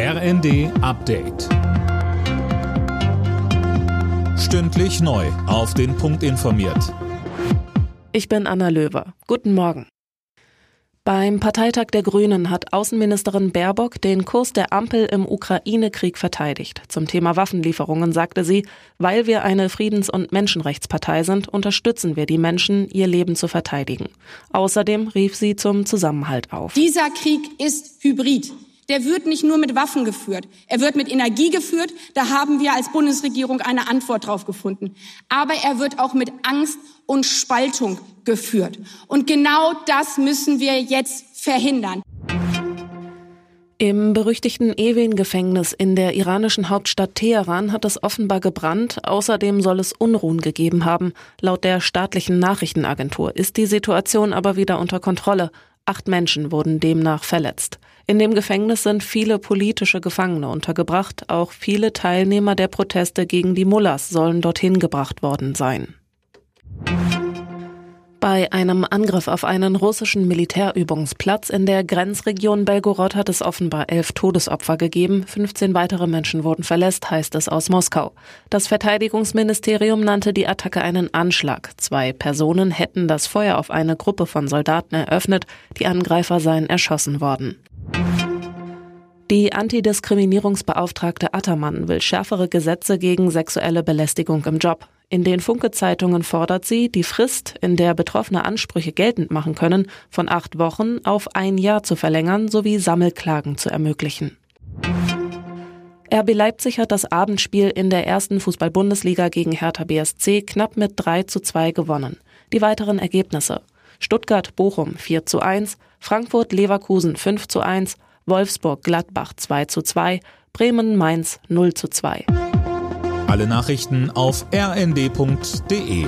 RND Update. Stündlich neu. Auf den Punkt informiert. Ich bin Anna Löwer. Guten Morgen. Beim Parteitag der Grünen hat Außenministerin Baerbock den Kurs der Ampel im Ukraine-Krieg verteidigt. Zum Thema Waffenlieferungen sagte sie, weil wir eine Friedens- und Menschenrechtspartei sind, unterstützen wir die Menschen, ihr Leben zu verteidigen. Außerdem rief sie zum Zusammenhalt auf. Dieser Krieg ist hybrid der wird nicht nur mit Waffen geführt, er wird mit Energie geführt. Da haben wir als Bundesregierung eine Antwort drauf gefunden. Aber er wird auch mit Angst und Spaltung geführt. Und genau das müssen wir jetzt verhindern. Im berüchtigten Evin-Gefängnis in der iranischen Hauptstadt Teheran hat es offenbar gebrannt. Außerdem soll es Unruhen gegeben haben. Laut der staatlichen Nachrichtenagentur ist die Situation aber wieder unter Kontrolle. Acht Menschen wurden demnach verletzt. In dem Gefängnis sind viele politische Gefangene untergebracht. Auch viele Teilnehmer der Proteste gegen die Mullahs sollen dorthin gebracht worden sein. Bei einem Angriff auf einen russischen Militärübungsplatz in der Grenzregion Belgorod hat es offenbar elf Todesopfer gegeben. 15 weitere Menschen wurden verletzt, heißt es aus Moskau. Das Verteidigungsministerium nannte die Attacke einen Anschlag. Zwei Personen hätten das Feuer auf eine Gruppe von Soldaten eröffnet. Die Angreifer seien erschossen worden. Die Antidiskriminierungsbeauftragte Attermann will schärfere Gesetze gegen sexuelle Belästigung im Job. In den Funke-Zeitungen fordert sie, die Frist, in der Betroffene Ansprüche geltend machen können, von acht Wochen auf ein Jahr zu verlängern sowie Sammelklagen zu ermöglichen. RB Leipzig hat das Abendspiel in der ersten Fußball-Bundesliga gegen Hertha BSC knapp mit 3 zu 2 gewonnen. Die weiteren Ergebnisse. Stuttgart-Bochum 4 zu 1, Frankfurt-Leverkusen 5 zu 1, Wolfsburg-Gladbach 2 zu 2, Bremen-Mainz 0 zu 2. Alle Nachrichten auf rnd.de